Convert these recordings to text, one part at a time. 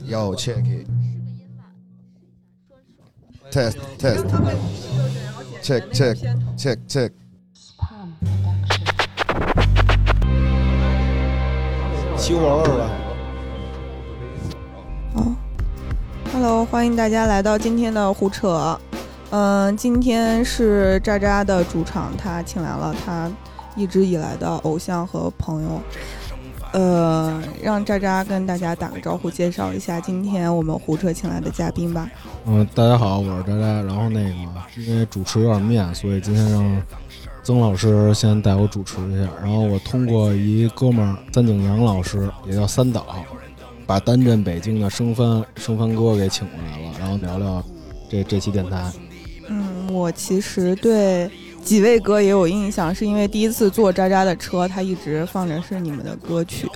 要 check it。test test check check check check。起火味儿吧。好，Hello，欢迎大家来到今天的胡扯。嗯、今天是渣渣的主场，他请来了他一直以来的偶像和朋友。呃，让渣渣跟大家打个招呼，介绍一下今天我们胡扯请来的嘉宾吧。嗯，大家好，我是渣渣。然后那个因为主持有点面，所以今天让曾老师先带我主持一下。然后我通过一哥们儿三井阳老师，也叫三岛，把单镇北京的生番生番哥给请过来了，然后聊聊这这期电台。嗯，我其实对几位哥也有印象，是因为第一次坐渣渣的车，他一直放着是你们的歌曲。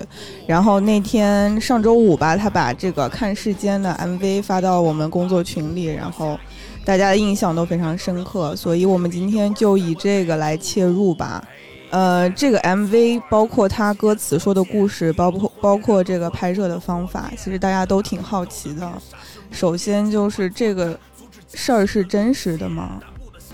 然后那天上周五吧，他把这个《看世间》的 MV 发到我们工作群里，然后大家的印象都非常深刻，所以我们今天就以这个来切入吧。呃，这个 MV 包括他歌词说的故事，包括包括这个拍摄的方法，其实大家都挺好奇的。首先就是这个事儿是真实的吗？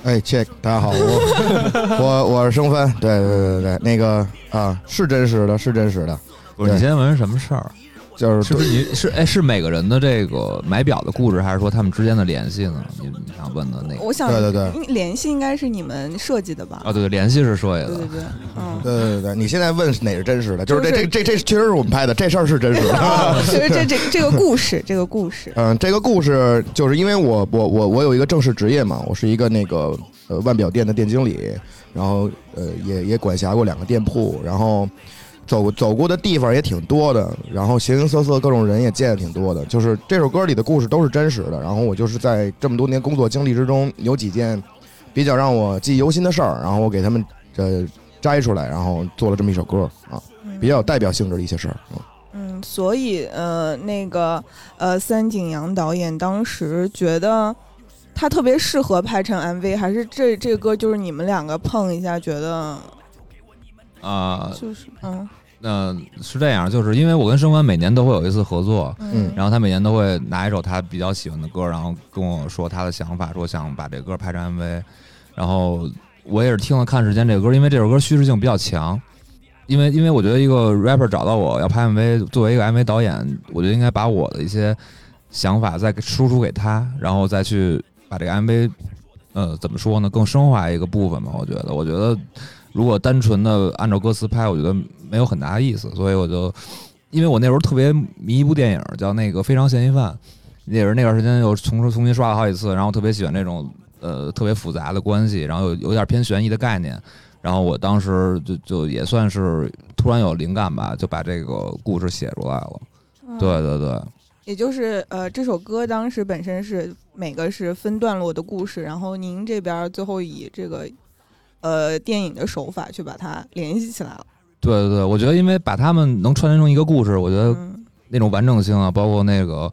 哎，check，大家好，我我我是生番，对对对对，那个啊是真实的，是真实的，不是，你今天问什么事儿？就是是不是你是哎是每个人的这个买表的故事，还是说他们之间的联系呢？你你想问的那个？我想，对对对联系应该是你们设计的吧？啊，对对，联系是设计的对对。对，嗯。对对对，你现在问哪是真实的？就是这就是这这这确实是我们拍的，这事儿是真实的。啊，就是这这这个故事，这个故事，嗯，这个故事就是因为我我我我有一个正式职业嘛，我是一个那个呃腕表店的店经理，然后呃也也管辖过两个店铺，然后走走过的地方也挺多的，然后形形色色各种人也见的挺多的。就是这首歌里的故事都是真实的，然后我就是在这么多年工作经历之中，有几件比较让我记忆犹新的事儿，然后我给他们呃摘出来，然后做了这么一首歌啊，嗯比较有代表性质的一些事儿。嗯嗯，所以呃，那个呃，三井阳导演当时觉得他特别适合拍成 MV，还是这这个歌就是你们两个碰一下，觉得啊，就是嗯那是这样，就是因为我跟生番每年都会有一次合作，嗯然后他每年都会拿一首他比较喜欢的歌，然后跟我说他的想法，说想把这歌拍成 MV。然后我也是听了《看时间》这个歌，因为这首歌叙事性比较强。因为因为我觉得一个 rapper 找到我要拍 MV，作为一个 MV 导演，我就应该把我的一些想法再输出给他，然后再去把这个 MV，呃，怎么说呢，更升华一个部分吧。我觉得，我觉得如果单纯的按照歌词拍，我觉得没有很大的意思，所以我就，因为我那时候特别迷一部电影叫那个《非常嫌疑犯》，也是那段时间又重重新刷了好几次，然后特别喜欢这种呃特别复杂的关系，然后有有点偏悬疑的概念，然后我当时就就也算是突然有灵感吧，就把这个故事写出来了。嗯对对对，也就是呃，这首歌当时本身是每个是分段落的故事，然后您这边最后以这个呃电影的手法去把它联系起来了。对对对，我觉得因为把他们能串联成一个故事，我觉得嗯那种完整性啊，包括那个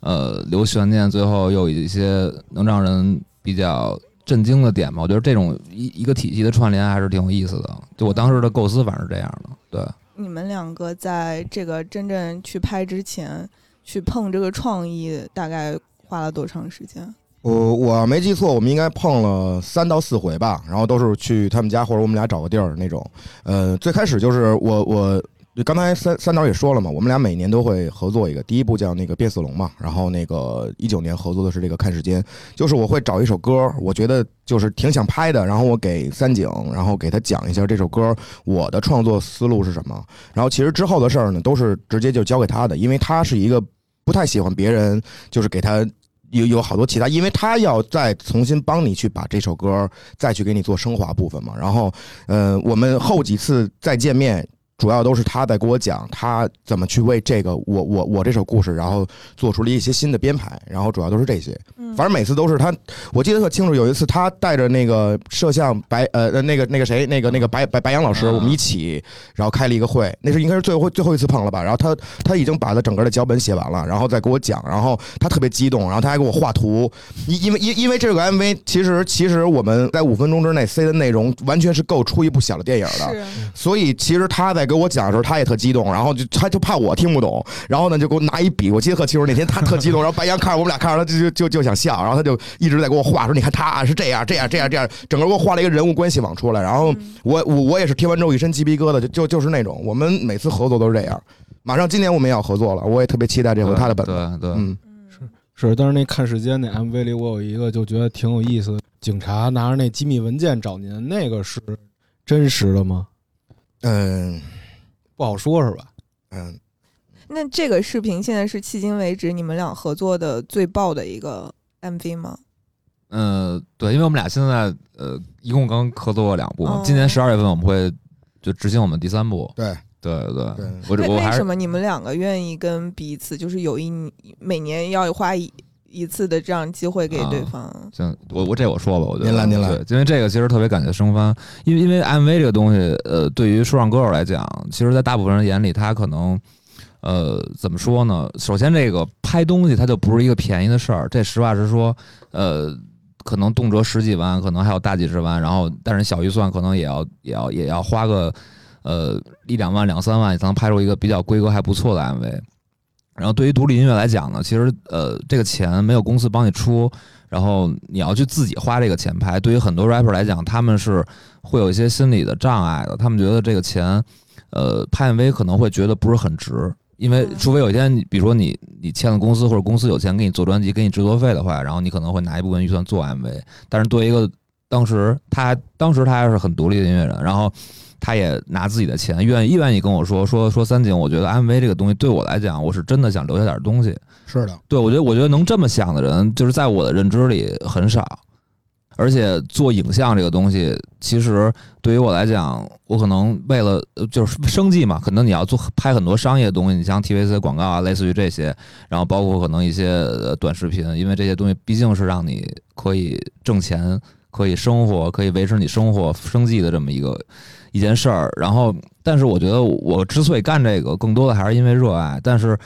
呃留悬念，最后又有一些能让人比较震惊的点嘛。我觉得这种一一个体系的串联还是挺有意思的。就我当时的构思，反正是这样的。对，你们两个在这个真正去拍之前，去碰这个创意，大概花了多长时间？我我没记错，我们应该碰了三到四回吧，然后都是去他们家或者我们俩找个地儿那种。呃，最开始就是我我刚才三三导也说了嘛，我们俩每年都会合作一个，第一部叫那个变色龙嘛，然后那个一九年合作的是这个看时间，就是我会找一首歌，我觉得就是挺想拍的，然后我给三井，然后给他讲一下这首歌我的创作思路是什么，然后其实之后的事儿呢，都是直接就交给他的，因为他是一个不太喜欢别人就是给他。有有好多其他，因为他要再重新帮你去把这首歌再去给你做升华部分嘛。然后，呃，我们后几次再见面，主要都是他在给我讲他怎么去为这个我我我这首故事，然后做出了一些新的编排，然后主要都是这些。嗯反正每次都是他，我记得特清楚。有一次他带着那个摄像白呃呃那个那个谁那个那个白白白杨老师，啊我们一起然后开了一个会，那是应该是最后最后一次碰了吧。然后他他已经把他整个的脚本写完了，然后再给我讲，然后他特别激动，然后他还给我画图，因因为因因为这个 MV 其实其实我们在五分钟之内塞的内容完全是够出一部小的电影的。所以其实他在给我讲的时候，他也特激动，然后就他就怕我听不懂，然后呢就给我拿一笔，我记得特清楚，那天他特激动，然后白羊看着我们俩看着他就就就就想笑，然后他就一直在给我画说，你看他是这样这样这样这样，整个给我画了一个人物关系网出来，然后我我我也是听完之后一身鸡皮疙瘩，就就就是那种，我们每次合作都是这样。马上今年我们也要合作了，我也特别期待这回他的本子。对对，嗯，是，但是那看时间那 MV 里，我有一个就觉得挺有意思的，警察拿着那机密文件找您，那个是真实的吗？嗯不好说，是吧？嗯，那这个视频现在是迄今为止你们俩合作的最爆的一个 MV 吗？嗯，对，因为我们俩现在呃一共刚合作过两部，哦今年十二月份我们会就执行我们第三部。对对对对我为为我还是什么你们两个愿意跟彼此，就是有一每年要花一一次的这样机会给对方？行，我我这我说吧，我觉得您来您来对，因为这个其实特别感谢生番，因为因为 MV 这个东西，呃，对于说唱歌手来讲，其实，在大部分人眼里，他可能，呃，怎么说呢？首先，这个拍东西它就不是一个便宜的事儿，这实话实说，呃，可能动辄十几万，可能还有大几十万，然后但是小预算可能也要也要也要花个呃一两万两三万，才能拍出一个比较规格还不错的 MV。然后对于独立音乐来讲呢，其实呃这个钱没有公司帮你出，然后你要去自己花这个钱拍。对于很多 rapper 来讲，他们是会有一些心理的障碍的，他们觉得这个钱，呃拍 MV 可能会觉得不是很值。因为嗯除非有一天你，比如说你你签了公司，或者公司有钱给你做专辑，给你制作费的话，然后你可能会拿一部分预算做 MV。但是作为一个当时他当时他还是很独立的音乐人，然后他也拿自己的钱，愿意愿意跟我说说说三井，我觉得 MV 这个东西对我来讲，我是真的想留下点东西。是的，对我觉得我觉得能这么想的人，就是在我的认知里很少。而且做影像这个东西，其实对于我来讲，我可能为了呃就是生计嘛，可能你要做拍很多商业的东西，你像 TVC 广告啊，类似于这些，然后包括可能一些呃短视频，因为这些东西毕竟是让你可以挣钱、可以生活、可以维持你生活生计的这么一个一件事儿。然后，但是我觉得我之所以干这个，更多的还是因为热爱，但是。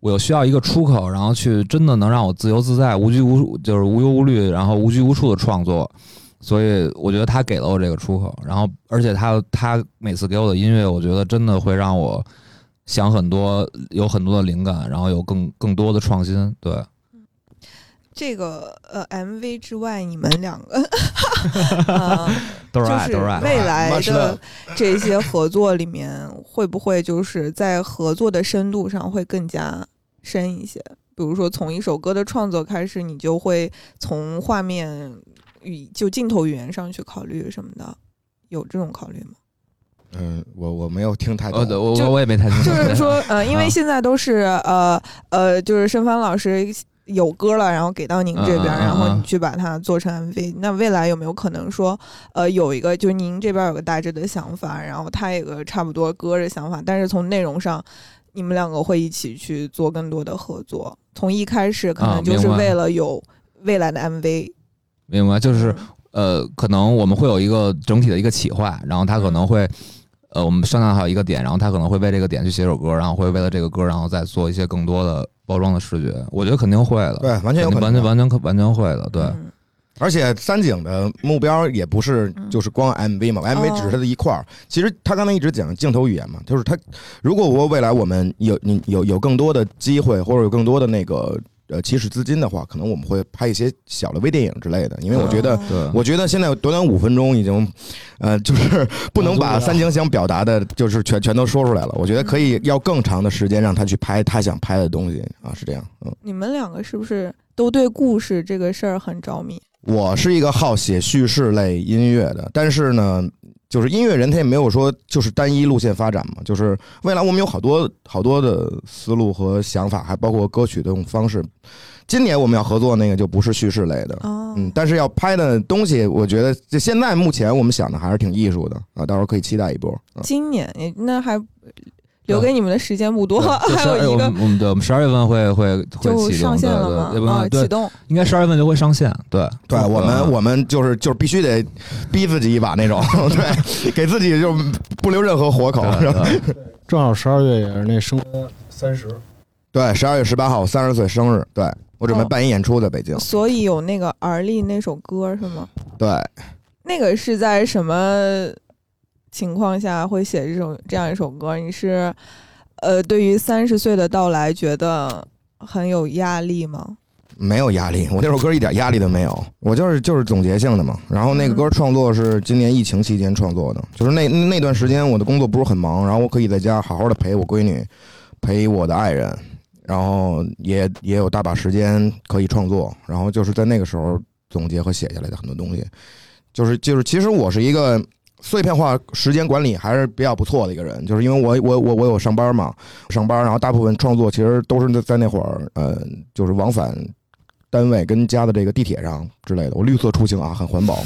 我又需要一个出口，然后去真的能让我自由自在、无拘无就是无忧无虑，然后无拘无束的创作。所以我觉得他给了我这个出口，然后而且他他每次给我的音乐，我觉得真的会让我想很多，有很多的灵感，然后有更更多的创新。对，这个呃 MV 之外，你们两个 呃都是爱，就是。未来的这些合作里面，会不会就是在合作的深度上会更加深一些？比如说，从一首歌的创作开始，你就会从画面语就镜头语言上去考虑什么的，有这种考虑吗？嗯，我我没有听太呃，对懂。我我我也没太听。就是说，呃，因为啊现在都是呃呃，就是申帆老师有歌了，然后给到您这边，然后嗯你去把它做成 MV。那未来有没有可能说，呃，有一个就是您这边有个大致的想法，然后他有个差不多歌的想法，但是从内容上，你们两个会一起去做更多的合作。从一开始可啊能就是为了有未来的 MV，明白，就是嗯呃，可能我们会有一个整体的一个企划，然后他可能会，呃，我们商量好一个点，然后他可能会为这个点去写首歌，然后会为了这个歌，然后再做一些更多的包装的视觉。我觉得肯定会的，对，完全有可能完全完全可完全会的，对。嗯而且三井的目标也不是嗯就是光 MV 嘛、m v 哦只是他的一块儿。其实他刚才一直讲镜头语言嘛，就是他如果我未来我们有你有有更多的机会，或者有更多的那个呃起始资金的话，可能我们会拍一些小的微电影之类的。因为我觉得，我觉得现在短短五分钟已经，呃，就是不能把三井想表达的，就是全全都说出来了。我觉得可以要更长的时间让他去拍他想拍的东西啊，是这样。嗯，你们两个是不是都对故事这个事儿很着迷？我是一个好写叙事类音乐的，但是呢，就是音乐人他也没有说就是单一路线发展嘛，就是未来我们有好多好多的思路和想法，还包括歌曲的这种方式。今年我们要合作那个就不是叙事类的，哦，嗯，但是要拍的东西，我觉得就现在目前我们想的还是挺艺术的啊，到时候可以期待一波。啊今年那还留给你们的时间不多，还有一个我们我们对我们十二月份会会会就启动，上线了吗？对对啊，启动。应该十二月份就会上线，对对我们，嗯我们就是就是必须得逼自己一把那种，对，给自己就不留任何活口。正好十二月也是那生三十，对，十二月十八号我三十岁生日，对我准备哦办一演出在北京。所以有那个《而立》那首歌是吗？对，那个是在什么情况下会写这种这样一首歌？你是呃，对于三十岁的到来觉得很有压力吗？没有压力，我那首歌一点压力都没有，我就是就是总结性的嘛。然后那个歌创作是今年疫情期间创作的，就是那那段时间我的工作不是很忙，然后我可以在家好好的陪我闺女，陪我的爱人，然后也也有大把时间可以创作，然后就是在那个时候总结和写下来的很多东西，就是就是其实我是一个碎片化时间管理还是比较不错的一个人，就是因为我我我我有上班嘛，上班，然后大部分创作其实都是在那会儿，呃，就是往返。单位跟家的这个地铁上之类的，我绿色出行啊，很环保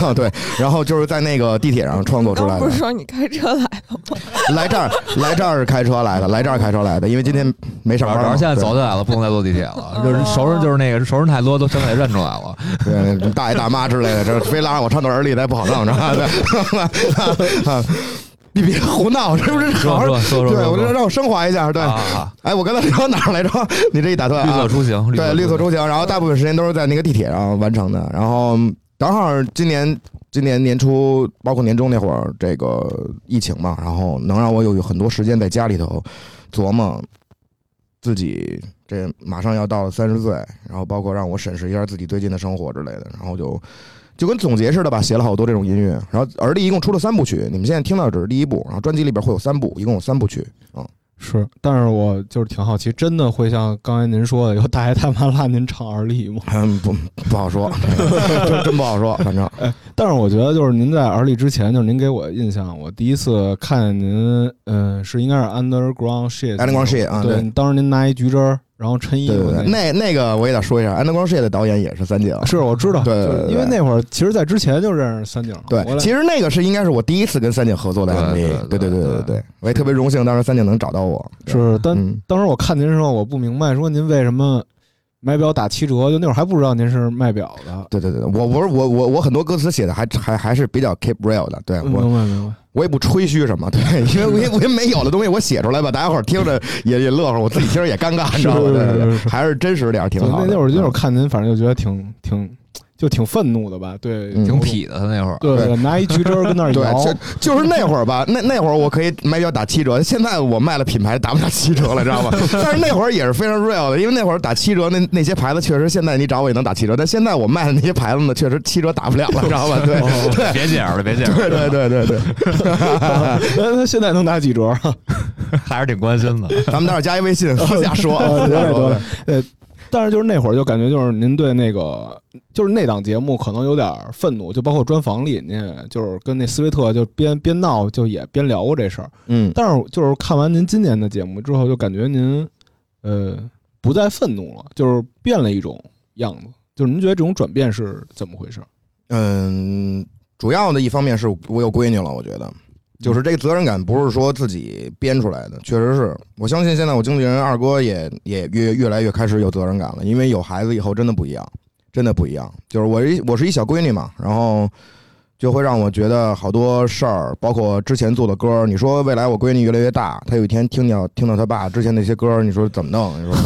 啊。对，然后就是在那个地铁上创作出来的。不是说你开车来的吗？来这儿，来这儿是开车来的，来这儿开车来的，因为今天没上班。主要现在走起来了，不能再坐地铁了。就是熟人，就是那个熟人太多，都全给认出来了。对，大爷大妈之类的，这非拉着我唱段儿里，咱不好弄，知道吧？你别胡闹，是不是？说说说说，对我就让我升华一下，对。哎，我刚才聊哪儿来着？你这一打断，绿色出行，对，绿色出行。然后大部分时间都是在那个地铁上完成的。然后正好今年今年年初，包括年终那会儿，这个疫情嘛，然后能让我有很多时间在家里头琢磨自己这马上要到三十岁，然后包括让我审视一下自己最近的生活之类的，然后就。就跟总结似的吧，写了好多这种音乐。然后儿丽一共出了三部曲，你们现在听到的只是第一部。然后专辑里边会有三部，一共有三部曲嗯。是，但是我就是挺好奇，真的会像刚才您说的，有大爷大妈拉您唱儿丽吗？嗯，不不好说，真真不好说。反正，哎，但是我觉得就是您在儿丽之前，就是您给我印象，我第一次看见您，嗯，是应该是 Underground Shit，Underground Shit 啊，对，当时您拿一橘汁儿。然后陈毅，对对对，那那个我也得说一下，《安德光世界》的导演也是三井，是我知道，对，因为那会儿其实，在之前就认识三井。对，其实那个是应该是我第一次跟三井合作的 MV，对对对对对，我也特别荣幸，当时三井能找到我。是，但当时我看您的时候，我不明白，说您为什么买表打七折？就那会儿还不知道您是卖表的。对对对，我我是我我我很多歌词写的还还还是比较 keep real 的。对我，明白明白。我也不吹嘘什么，对，因为我也我也没有的东西，我写出来吧，大家伙听着也也乐呵，我自己听着也尴尬，你知道吗？还是真实点挺好。那那会儿那会儿看您，反正就觉得挺挺。就挺愤怒的吧，对，挺痞的。他那会儿，对，拿一橘汁跟那儿 摇，就就是那会儿吧。那那会儿我可以卖表打七折，现在我卖了品牌打不了七折了，知道吗？但是那会儿也是非常 real 的，因为那会儿打七折，那那些牌子确实现在你找我也能打七折，但现在我卖的那些牌子呢，确实七折打不了了，知道吧？对，对，别介了，别介了，对对对对对。那他现在能打几折？还是挺关心的。咱们待会儿加一微信，私下说。对对对。但是就是那会儿就感觉就是您对那个就是那档节目可能有点愤怒，就包括专访里您就是跟那斯威特就边边闹就也边聊过这事儿，嗯，但是就是看完您今年的节目之后，就感觉您呃不再愤怒了，就是变了一种样子，就是您觉得这种转变是怎么回事？嗯，主要的一方面是我有闺女了，我觉得。就是这个责任感不是说自己编出来的，确实是我相信现在我经纪人二哥也也越越来越开始有责任感了，因为有孩子以后真的不一样，真的不一样。就是我一我是一小闺女嘛，然后就会让我觉得好多事儿，包括之前做的歌。你说未来我闺女越来越大，她有一天听见听到她爸之前那些歌，你说怎么弄？你说，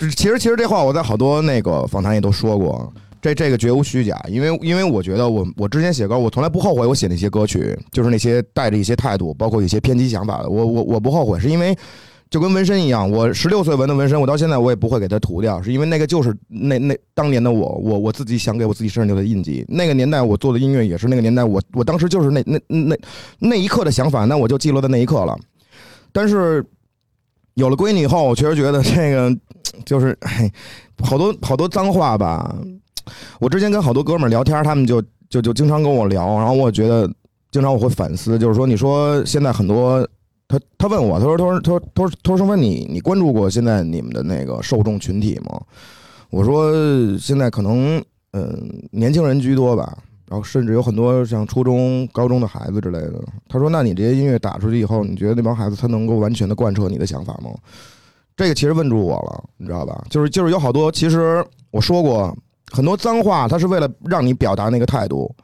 其实其实这话我在好多那个访谈也都说过。这这个绝无虚假，因为因为我觉得我我之前写歌，我从来不后悔我写那些歌曲，就是那些带着一些态度，包括一些偏激想法的，我我我不后悔，是因为就跟纹身一样，我十六岁纹的纹身，我到现在我也不会给它涂掉，是因为那个就是那那当年的我，我我自己想给我自己身上留的印记。那个年代我做的音乐也是那个年代，我我当时就是那那那那一刻的想法，那我就记录在那一刻了。但是有了闺女以后，我确实觉得这个就是好多好多脏话吧。我之前跟好多哥们儿聊天，他们就就就经常跟我聊，然后我觉得经常我会反思，就是说，你说现在很多，他他问我，他说他说他说他说他说你你关注过现在你们的那个受众群体吗？我说现在可能嗯年轻人居多吧，然后甚至有很多像初中高中的孩子之类的。他说，那你这些音乐打出去以后，你觉得那帮孩子他能够完全的贯彻你的想法吗？这个其实问住我了，你知道吧？就是就是有好多，其实我说过。很多脏话，它是为了让你表达那个态度。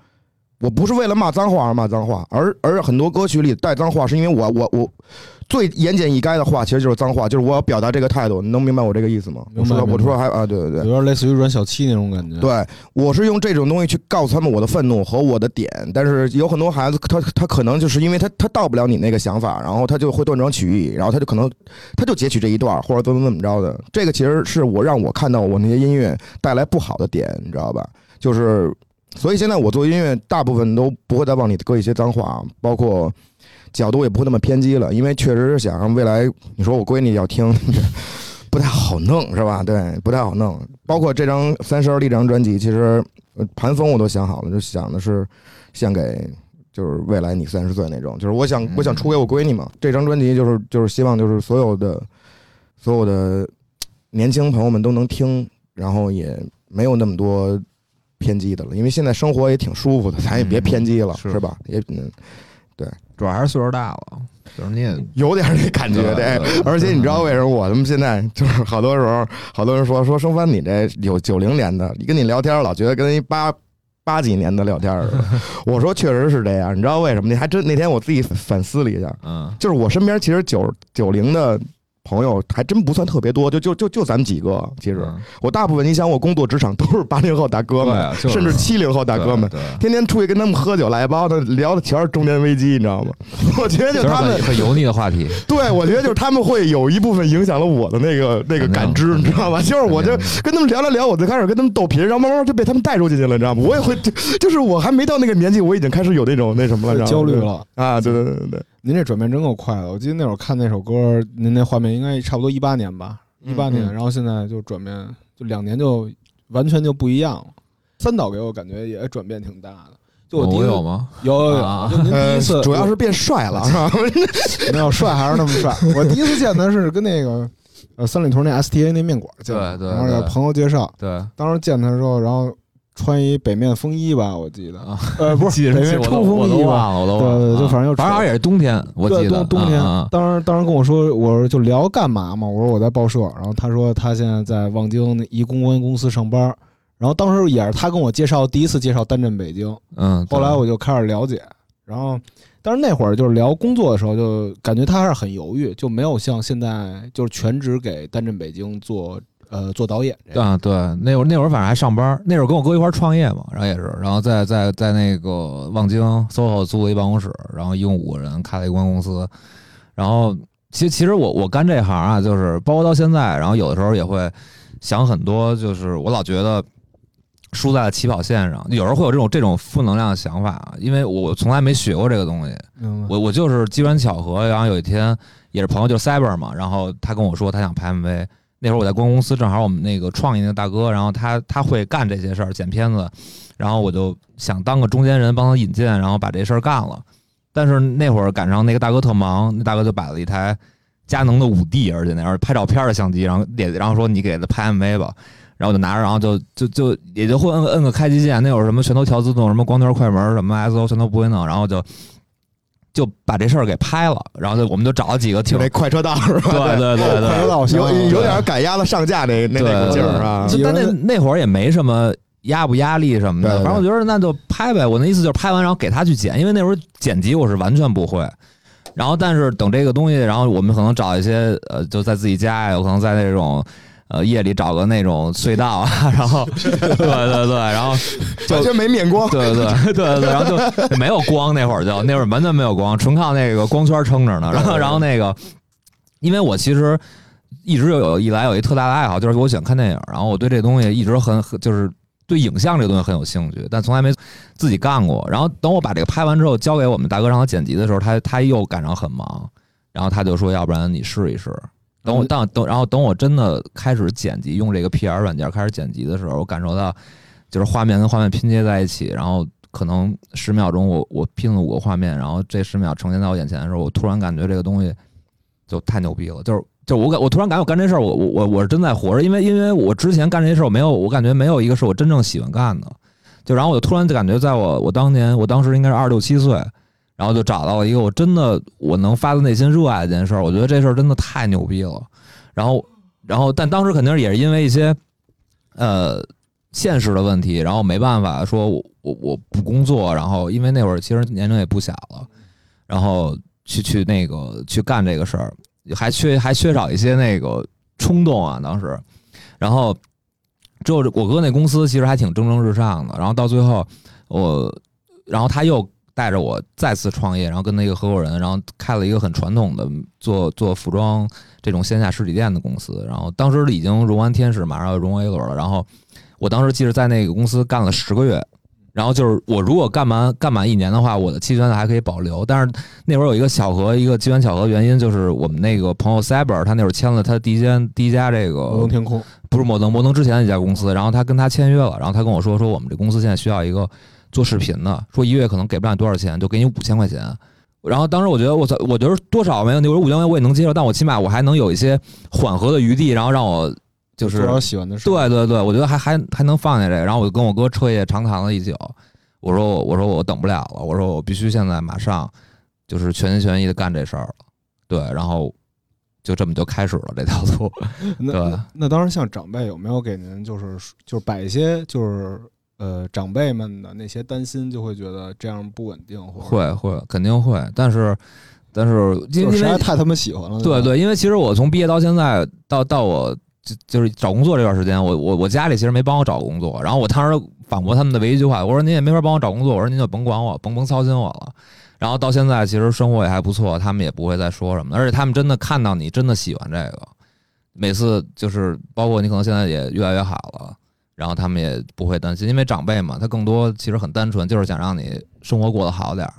我不是为了骂脏话而骂脏话，而而很多歌曲里带脏话，是因为我我我最言简意赅的话，其实就是脏话，就是我要表达这个态度，你能明白我这个意思吗？我说我说还啊，对对对有。点类似于阮小七那种感觉。，对，我是用这种东西去告诉他们我的愤怒和我的点，但是有很多孩子，他他可能就是因为他他到不了你那个想法，然后他就会断章取义，然后他就可能他就截取这一段，或者怎么怎么着的。这个其实是我让我看到我那些音乐带来不好的点，你知道吧？就是，所以现在我做音乐，大部分都不会再往里搁一些脏话，包括角度也不会那么偏激了，因为确实是想让未来你说我闺女要听。不太好弄是吧？对，不太好弄。包括这张《三十而立》这张专辑，其实呃盘风我都想好了，就想的是献给就是未来你三十岁那种，就是我想嗯我想出给我闺女嘛。这张专辑就是就是希望就是所有的所有的年轻朋友们都能听，然后也没有那么多偏激的了，因为现在生活也挺舒服的，咱也别嗯偏激了，是是吧？也嗯对主要还是岁数大了，就是你也有点那感觉，对。而且你知道为什么我他妈现在就是好多时候，好多人说说生帆你这有九零年的，你跟你聊天老觉得跟一八八几年的聊天似的。我说确实是这样，你知道为什么？你还真那天我自己反思了一下，嗯就是我身边其实九九零的朋友还真不算特别多，就就就就咱们几个。其实嗯我大部分，你想我工作职场都是八零后大哥们，啊，就是甚至七零后大哥们。天天出去跟他们喝酒来包的，聊的全是中年危机，你知道吗？我觉得就就是他们很很油腻的话题，对，我觉得就是他们会有一部分影响了我的那个那个感知，你知道吧？就是我就跟他们聊了聊，我就开始跟他们斗贫，然后慢慢就被他们带入进去了，你知道吗？我也会，就就是我还没到那个年纪，我已经开始有那种那什么了，你知道吗焦虑了。啊！对对对对对，您这转变真够快的。我记得那会儿看那首歌，您那画面应该差不多一八年吧，一八年，嗯然后现在就转变，就两年就完全就不一样了。三岛给我感觉也转变挺大的。就我第一次我有吗？有有有，啊 就您第呃一次，主要是变帅了，是吧？没有帅还是那么帅。我第一次见他是跟那个呃三里屯那 STA 那面馆见的，对对然后有朋友介绍，对当时见他的时候，然后穿一北面风衣吧，我记得，啊，呃，不是北面冲锋衣吧。我都忘了，对对就啊。反正就反正好像也是冬天，我对记得。冬冬天当时当时跟我说，我说就聊干嘛嘛？我说我在报社，然后他说他现在在望京一公关公司上班，然后当时也是他跟我介绍第一次介绍单镇北京，嗯，后来我就开始了解，然后但是那会儿就是聊工作的时候，就感觉他还是很犹豫，就没有像现在就是全职给单镇北京做呃做导演。啊，对，那会儿那会儿反正还上班，那会儿跟我哥一块儿创业嘛，然后也是，然后在在在那个望京 SOHO 租了一办公室，然后一共五个人开了一公关公司，然后其实其实我我干这行啊，就是包括到现在，然后有的时候也会想很多，就是我老觉得。输在了起跑线上，有时候会有这种这种负能量的想法，因为我从来没学过这个东西，我我就是机缘巧合，然后有一天也是朋友，就是 Cyber 嘛，然后他跟我说他想拍 MV，那会儿我在公关公司，正好我们那个创意那个大哥，然后他他会干这些事儿，剪片子，然后我就想当个中间人，帮他引荐，然后把这事儿干了。但是那会儿赶上那个大哥特忙，那大哥就摆了一台佳能的五 D，而且那是拍照片的相机，然后也然后说你给他拍 MV 吧。然后我就拿着，然后就就就也就会摁摁个开机键，那会儿什么全都调自动，什么光圈、快门、什么 ISO 全都不会弄，然后就就把这事儿给拍了，然后就我们就找了几个挺就那快车道是吧？对对对对快车道有有点赶鸭子上架那那那对股劲儿是吧？就但那那会儿也没什么压不压力什么的，反正我觉得那就拍呗。我那意思就是拍完然后给他去剪，因为那时候剪辑我是完全不会。然后但是等这个东西，然后我们可能找一些呃，就在自己家呀，有可能在那种。呃，夜里找个那种隧道啊，然后，对对对，然后就完全没面光，对对对对然后就没有光，那会儿就那会儿完全没有光，纯靠那个光圈撑着呢。然后然后那个，因为我其实一直有有以来有一特大的爱好，就是我喜欢看电影，然后我对这东西一直很很就是对影像这个东西很有兴趣，但从来没自己干过。然后等我把这个拍完之后，交给我们大哥让他剪辑的时候，他他又赶上很忙，然后他就说，要不然你试一试。等我当等，然后等我真的开始剪辑，用这个 PR 软件开始剪辑的时候，我感受到，就是画面跟画面拼接在一起，然后可能十秒钟我我拼了五个画面，然后这十秒呈现在我眼前的时候，我突然感觉这个东西就太牛逼了，就是就我感我突然感觉我干这事儿，我我我我是真在活着，因为因为我之前干这些事儿，我没有我感觉没有一个是我真正喜欢干的，就然后我就突然就感觉在我我当年我当时应该是二十六七岁。然后就找到了一个我真的我能发自内心热爱的一件事儿，我觉得这事儿真的太牛逼了。然后，然后，但当时肯定也是因为一些呃现实的问题，然后没办法说我我我不工作，然后因为那会儿其实年龄也不小了，然后去去那个去干这个事儿，还缺还缺少一些那个冲动啊，当时，然后之后我哥那公司其实还挺蒸蒸日上的，然后到最后我，然后他又带着我再次创业，然后跟那个合伙人，然后开了一个很传统的做做服装这种线下实体店的公司，然后当时已经融完天使，马上要融 A 轮了，然后我当时记得在那个公司干了十个月。然后就是我如果干满干满一年的话，我的期权还可以保留。但是那会儿有一个巧合，一个机缘巧合原因，就是我们那个朋友 Cyber，他那会儿签了他第一间第一家这个摩登天空，不是摩登摩登之前的一家公司，然后他跟他签约了，然后他跟我说说我们这公司现在需要一个做视频的，说一月可能给不了你多少钱，就给你五千块钱。然后当时我觉得我操，我觉得多少没问题，我说五千块钱我也能接受，但我起码我还能有一些缓和的余地，然后让我。就是做喜欢的事，对对对，我觉得还还还能放下这个，然后我就跟我哥彻夜长谈了一宿。我说我我说我等不了了，我说我必须现在马上就是全心全意的干这事儿了，对，然后就这么就开始了这条路。对，那当时像长辈有没有给您就是就是摆一些就是呃长辈们的那些担心，就会觉得这样不稳定？会会肯定会，但是但是因为实在太他妈喜欢了。对对，因为其实我从毕业到现在到到我就就是找工作这段时间，我我我家里其实没帮我找工作，然后我当时。反驳他们的唯一一句话，我说您也没法帮我找工作，我说您就甭管我，甭甭操心我了。然后到现在，其实生活也还不错，他们也不会再说什么，而且他们真的看到你真的喜欢这个，每次就是包括你可能现在也越来越好了，然后他们也不会担心，因为长辈嘛，他更多其实很单纯，就是想让你生活过得好点儿，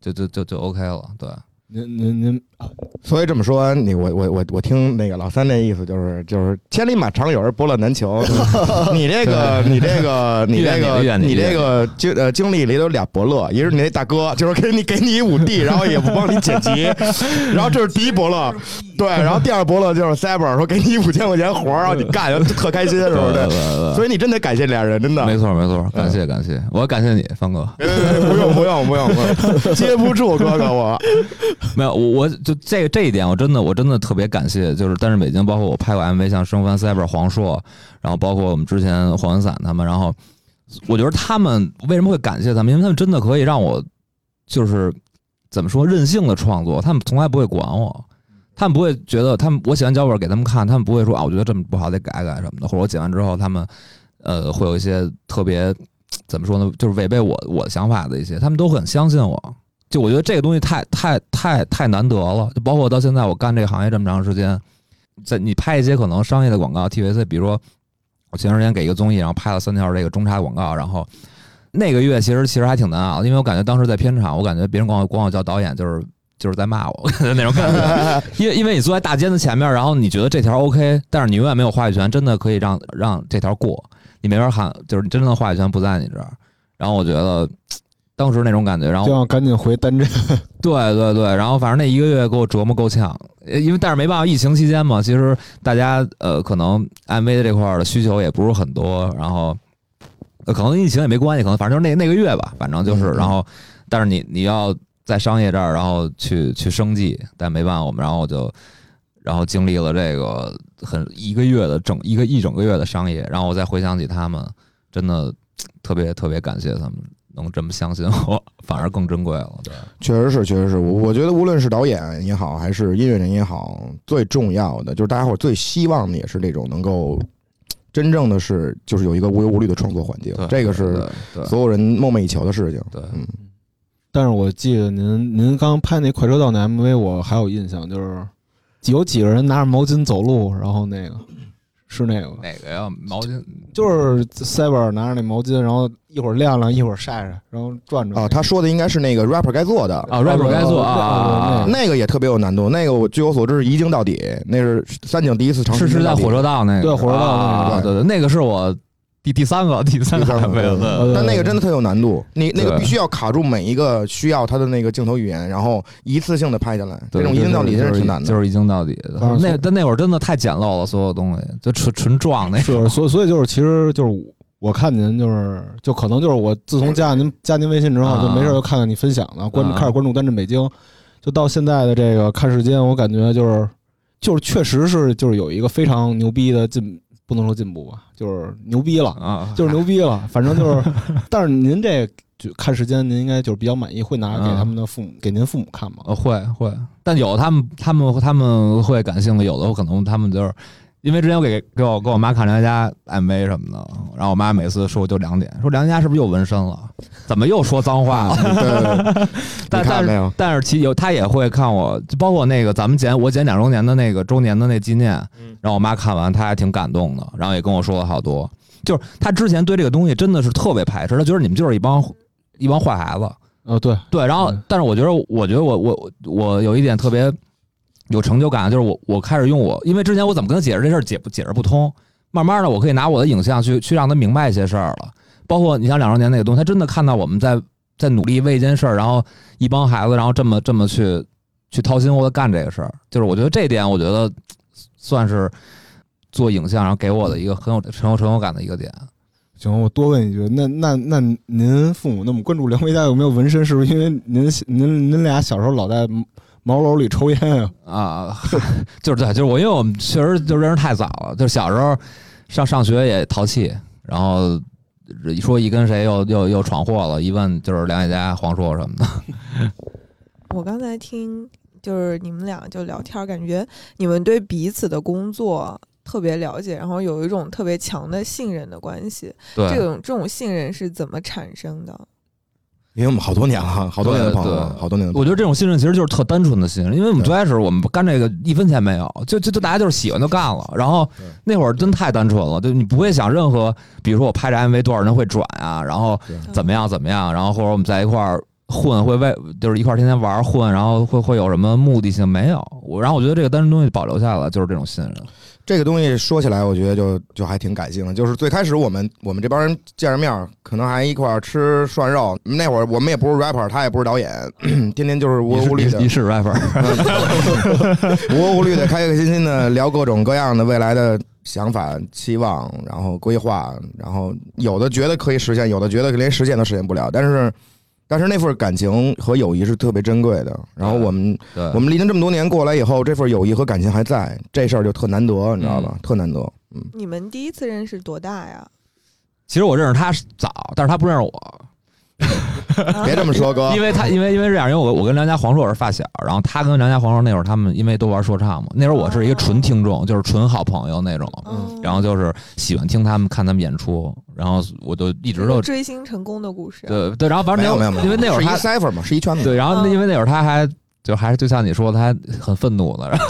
就就就就 OK 了，对。您您您，所以这么说，你我我我我听那个老三那意思就是就是千里马常有，而伯乐难求。你这个你这个你这个你这个经呃经历里有俩伯乐，一是你那大哥，就是给你给你一五弟，然后也不帮你剪辑，然后这是第一伯乐，对，然后第二伯乐就是 Cyber 说给你五千块钱活儿，让你干，就特开心，是不是？所以你真得感谢俩人，真的。没错没错，感谢感谢，我感谢你，方哥。不用不用不用不用，接不住哥哥我。没有，我我就这这一点，我真的我真的特别感谢，就是但是北京，包括我拍过 MV，像生番 cyber 黄硕，然后包括我们之前黄文伞他们，然后我觉得他们为什么会感谢他们？因为他们真的可以让我就是怎么说任性的创作，他们从来不会管我，他们不会觉得他们我写完脚本给他们看，他们不会说啊，我觉得这么不好，得改改什么的，或者我剪完之后，他们呃会有一些特别怎么说呢，就是违背我我想法的一些，他们都很相信我。就我觉得这个东西太太太太难得了，就包括到现在我干这个行业这么长时间，在你拍一些可能商业的广告，TVC，比如说我前段时间给一个综艺，然后拍了三条这个中插广告，然后那个月其实其实还挺难熬，因为我感觉当时在片场，我感觉别人管我管我叫导演，就是就是在骂我那种感觉，因为因为你坐在大尖子前面，然后你觉得这条 OK，但是你永远没有话语权，真的可以让让这条过，你没法喊，就是你真正的话语权不在你这儿，然后我觉得。当时那种感觉，然后就要赶紧回单镇。对对对，然后反正那一个月给我折磨够呛，因为但是没办法，疫情期间嘛，其实大家呃可能 MV 这块的需求也不是很多，然后可能疫情也没关系，可能反正就是那那个月吧，反正就是，然后但是你你要在商业这儿，然后去去生计，但没办法，我们然后就然后经历了这个很一个月的整一个一整个月的商业，然后我再回想起他们，真的特别特别感谢他们。能这么相信 我，反而更珍贵了。对，确实是，确实是。我我觉得，无论是导演也好，还是音乐人也好，最重要的就是大家伙最希望的也是那种能够真正的是，就是有一个无忧无虑的创作环境。这个是所有人梦寐以求的事情。对，嗯。但是我记得您您刚拍那快车道那 MV，我还有印象，就是有几个人拿着毛巾走路，然后那个。是那个哪个呀？毛巾就是 Cyber 拿着那毛巾，然后一会儿晾晾，一会儿晒晒，然后转转。啊，他说的应该是那个 rapper 该做的啊，rapper 该做啊，那个也特别有难度。那个我据我所知是一镜到底，那是三井第一次尝试。是是在火车道那个，对火车道那个，对对，那个是我。第 第三个，第三个没有的，但那个真的特有难度，你那个必须要卡住每一个需要他的那个镜头语言，然后一次性的拍下来，这种一镜到底真是挺难的，就是一镜到底的。那但那会儿真的太简陋了，所有东西就纯纯撞那。是，所所以就是，其实就是我看您就是，就可能就是我自从加您加您微信之后，就没事就看看你分享的，关开始关注单镇北京，就到现在的这个看时间，我感觉就是就是确实是就是有一个非常牛逼的进。不能说进步吧，就是牛逼了啊，就是牛逼了。反正就是，但是您这就看时间，您应该就是比较满意，会拿给嗯他们的父母，给您父母看吗？呃，会会，但有的他们他们他们会感兴趣，有的可能他们就是因为之前我给给我给我妈看梁家 MV 什么的，然后我妈每次说就两点，说梁家是不是又纹身了？怎么又说脏话了？对，但但是？但是其有她也会看我，就包括那个咱们剪我剪两周年的那个周年的那纪念，嗯然后我妈看完，她还挺感动的，然后也跟我说了好多。就是她之前对这个东西真的是特别排斥，她觉得你们就是一帮一帮坏孩子。呃，对，对，然后嗯但是我觉得，我觉得我我我有一点特别有成就感，就是我我开始用我，因为之前我怎么跟他解释这事儿解不解释不通，慢慢的我可以拿我的影像去去让他明白一些事儿了。包括你像两周年那个东西，他真的看到我们在在努力为一件事儿，然后一帮孩子，然后这么这么去去掏心窝子干这个事儿，就是我觉得这点，我觉得算是做影像，然后给我的一个很有很有成就感的一个点。行，我多问一句，那那那您父母那么关注梁回家有没有纹身？是不是因为您您您俩小时候老在茅楼里抽烟啊？啊，就是对，就是我，因为我们确实就认识太早了，就是小时候上上学也淘气，然后一说一跟谁又又又闯祸了，一问就是梁家家、黄硕什么的。我刚才听就是你们俩就聊天，感觉你们对彼此的工作特别了解，然后有一种特别强的信任的关系。对这，种这种信任是怎么产生的？因为我们好多年了，好多年的朋友好多年的朋友。我觉得这种信任其实就是特单纯的信任，因为我们最开始我们干这个一分钱没有，就就就大家就是喜欢就干了，然后那会儿真太单纯了，就你不会想任何，比如说我拍这 MV 多少人会转啊，然后怎么样怎么样，然后或者我们在一块儿混会为就是一块儿天天玩儿混，然后会会有什么目的性没有？我然后我觉得这个单纯东西保留下来就是这种信任。这个东西说起来，我觉得就就还挺感性的。就是最开始我们我们这帮人见着面，可能还一块儿吃涮肉。那会儿我们也不是 rapper，他也不是导演，天天就是无忧无虑的你，是 rapper，无忧无虑的，开开心心的聊各种各样的未来的想法、期望，然后规划，然后有的觉得可以实现，有的觉得连实现都实现不了。但是，但是那份感情和友谊是特别珍贵的。然后我们对，我们历经这么多年过来以后，这份友谊和感情还在，这事儿就特难得，你知道吧？特难得。嗯，你们第一次认识多大呀？其实我认识他早，但是他不认识我，啊 别这么说，哥因。为他因为因为是这样，因为我我跟梁家黄硕是发小，然后他跟梁家黄硕那会儿他们因为都玩说唱嘛，那会儿我是一个纯听众，就是纯好朋友那种，嗯然后就是喜欢听他们看他们演出，然后我就一直都追星成功的故事。对对，然后反正那会没有没有没有，因为那会儿他 cipher 嘛，是一圈子。对，然后嗯因为那会儿他还。就还是就像你说的，他很愤怒的，然后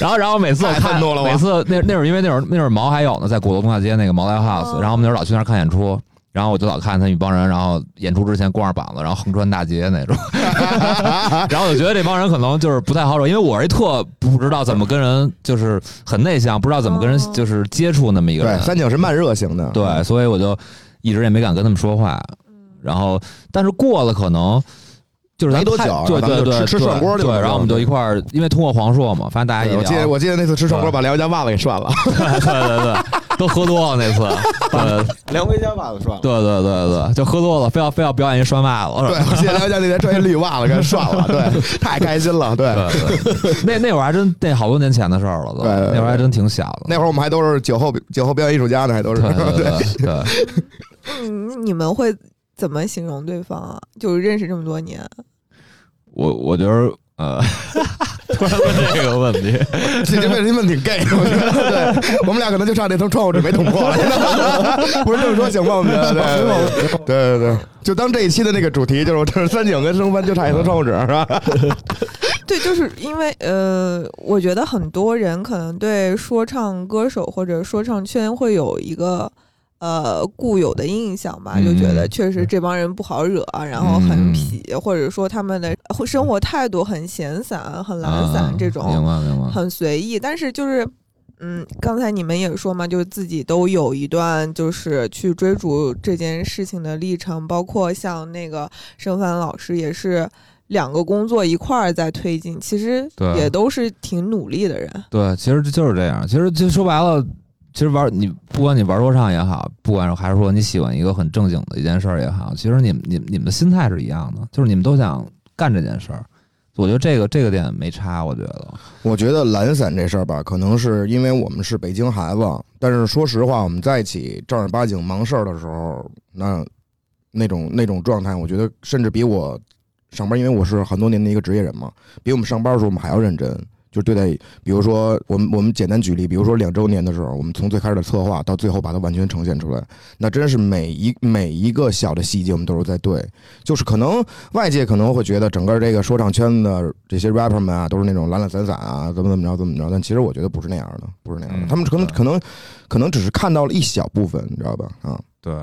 然后然后每次我太看愤怒了我每次那那会儿因为那会儿那会儿毛还有呢，在鼓楼东大街那个毛 live house，、哦然后我们那会儿老去那儿看演出，然后我就老看他们一帮人，然后演出之前光着膀子，然后横穿大街那种，然后我就觉得这帮人可能就是不太好惹，因为我是一特不知道怎么跟人就是很内向，不知道怎么跟人哦就是接触那么一个人对，，三井是慢热型的。对，所以我就一直也没敢跟他们说话。嗯然后，但是过了可能就是咱太没多久对对对，吃吃涮锅去对，然后我们就一块儿，因为通过黄硕嘛，反正大家一聊，对我记得我记得那次吃涮锅把梁家袜子给涮了。对对对，都喝多了那次，对梁回家袜子涮了。对对对对，就喝多了，非要非要表演一涮袜子，对，吧我记得梁家那天穿一绿袜子给涮了，对，太开心了。对，对对，那那会儿还真那好多年前的事儿了，都那会儿还真挺小的，那会儿我们还都是酒后酒后表演艺术家呢，还都是。对对 对对，嗯，你们会怎么形容对方啊？就是认识这么多年，我我觉得呃，突然问这个问题，这这问题问挺 gay，我觉得，对我们俩可能就差那层窗户纸没捅破了，不是这么说行吗？我们觉得，对对对就当这一期的那个主题就是就是三井跟生番就差一层窗户纸，是吧？对，就是因为呃，我觉得很多人可能对说唱歌手或者说唱圈会有一个呃固有的印象吧，就觉得嗯确实这帮人不好惹，然后很嗯痞，或者说他们的生活态度很闲散、很懒散啊这种。很随意，但是就是，嗯，刚才你们也说嘛，就是自己都有一段就是去追逐这件事情的历程，包括像那个盛帆老师也是两个工作一块儿在推进，其实也都是挺努力的人。对，其实就是这样。其实就说白了，其实玩你不管你玩说唱也好，不管还是说你喜欢一个很正经的一件事儿也好，其实你们你你们的心态是一样的，就是你们都想干这件事儿。我觉得这个这个点没差，我觉得我觉得懒散这事儿吧，可能是因为我们是北京孩子，但是说实话，我们在一起正儿八经忙事儿的时候，那那种那种状态，我觉得甚至比我上班，因为我是很多年的一个职业人嘛，比我们上班的时候我们还要认真。就对待，比如说我们我们简单举例，比如说两周年的时候，我们从最开始的策划到最后把它完全呈现出来，那真是每一每一个小的细节我们都是在对。就是可能外界可能会觉得整个这个说唱圈子的这些 rapper 们啊，都是那种懒懒散散啊，怎么怎么着怎么着，但其实我觉得不是那样的，不是那样的。嗯他们可能可能可能只是看到了一小部分，你知道吧？啊，对，